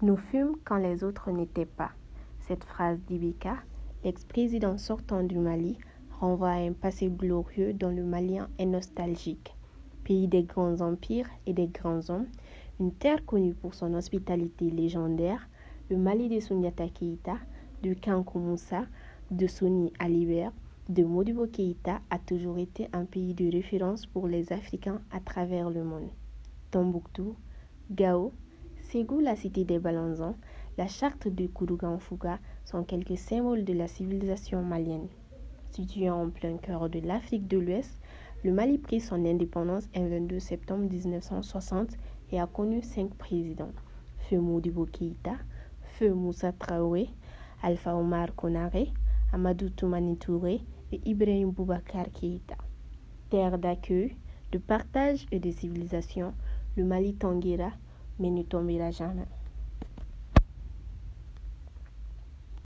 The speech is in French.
Nous fûmes quand les autres n'étaient pas. Cette phrase d'Ibika, l'ex-président sortant du Mali, renvoie à un passé glorieux dont le Malien est nostalgique. Pays des grands empires et des grands hommes, une terre connue pour son hospitalité légendaire, le Mali de Sunyata Keita, de Kankou Moussa, de Soni Alibert, de Modibo Keita a toujours été un pays de référence pour les Africains à travers le monde. Tombouctou, Gao, Ségou, la cité des Balanzans, la charte de Kourougan-Fouga sont quelques symboles de la civilisation malienne. Situé en plein cœur de l'Afrique de l'Ouest, le Mali prit son indépendance le 22 septembre 1960 et a connu cinq présidents. Feu Modibo Keïta, Feu Moussa Traoré, Alpha Omar Konaré, Amadou Toumani Touré et Ibrahim Boubacar Keïta. Terre d'accueil, de partage et de civilisation, le Mali tanguera mais ne tombera jamais.